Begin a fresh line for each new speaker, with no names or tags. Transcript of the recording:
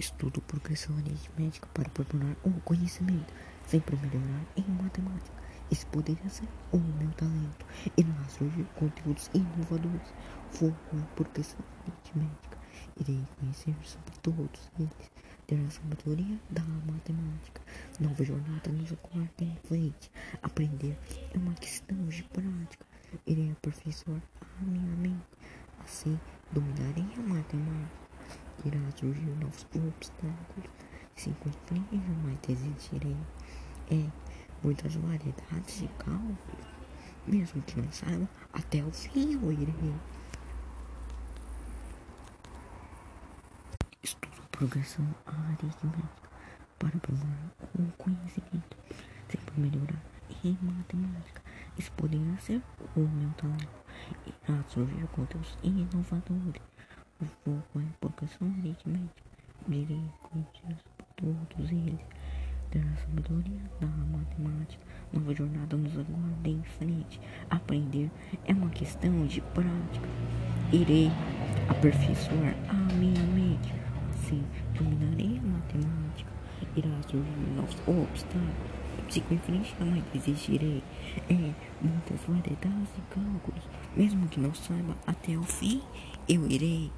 Estudo progressão aritmética para aprimorar o conhecimento, sempre melhorar em matemática. Esse poderia ser o meu talento. Irá surgir conteúdos inovadores. Vou na progressão aritmética. Irei conhecer sobre todos eles. Ter a sabedoria da matemática. Nova jornada nos aguarda em frente. Aprender é uma questão de prática. Irei aperfeiçoar a minha mente. Assim, dominarei a matemática irá surgir novos obstáculos. Se encontrei, jamais desistirei. É muitas variedades de cálculos. Mesmo que não saiba, até o fim eu irei. Estudo progressão aritmética para aprimorar o conhecimento, sempre melhorar em matemática. Isso poderia ser o meu talento. Irá surgir conteúdos inovadores. O foco é progressão aritmética. Direi conhecer todos eles. Ter a sabedoria da matemática. Nova jornada nos aguarda em frente. Aprender é uma questão de prática. Irei aperfeiçoar a minha mente. Assim, dominarei a matemática. Irá surgir novos obstáculos. Sigo em frente, jamais desistirei. É muitas variedades de cálculos. Mesmo que não saiba até o fim, eu irei.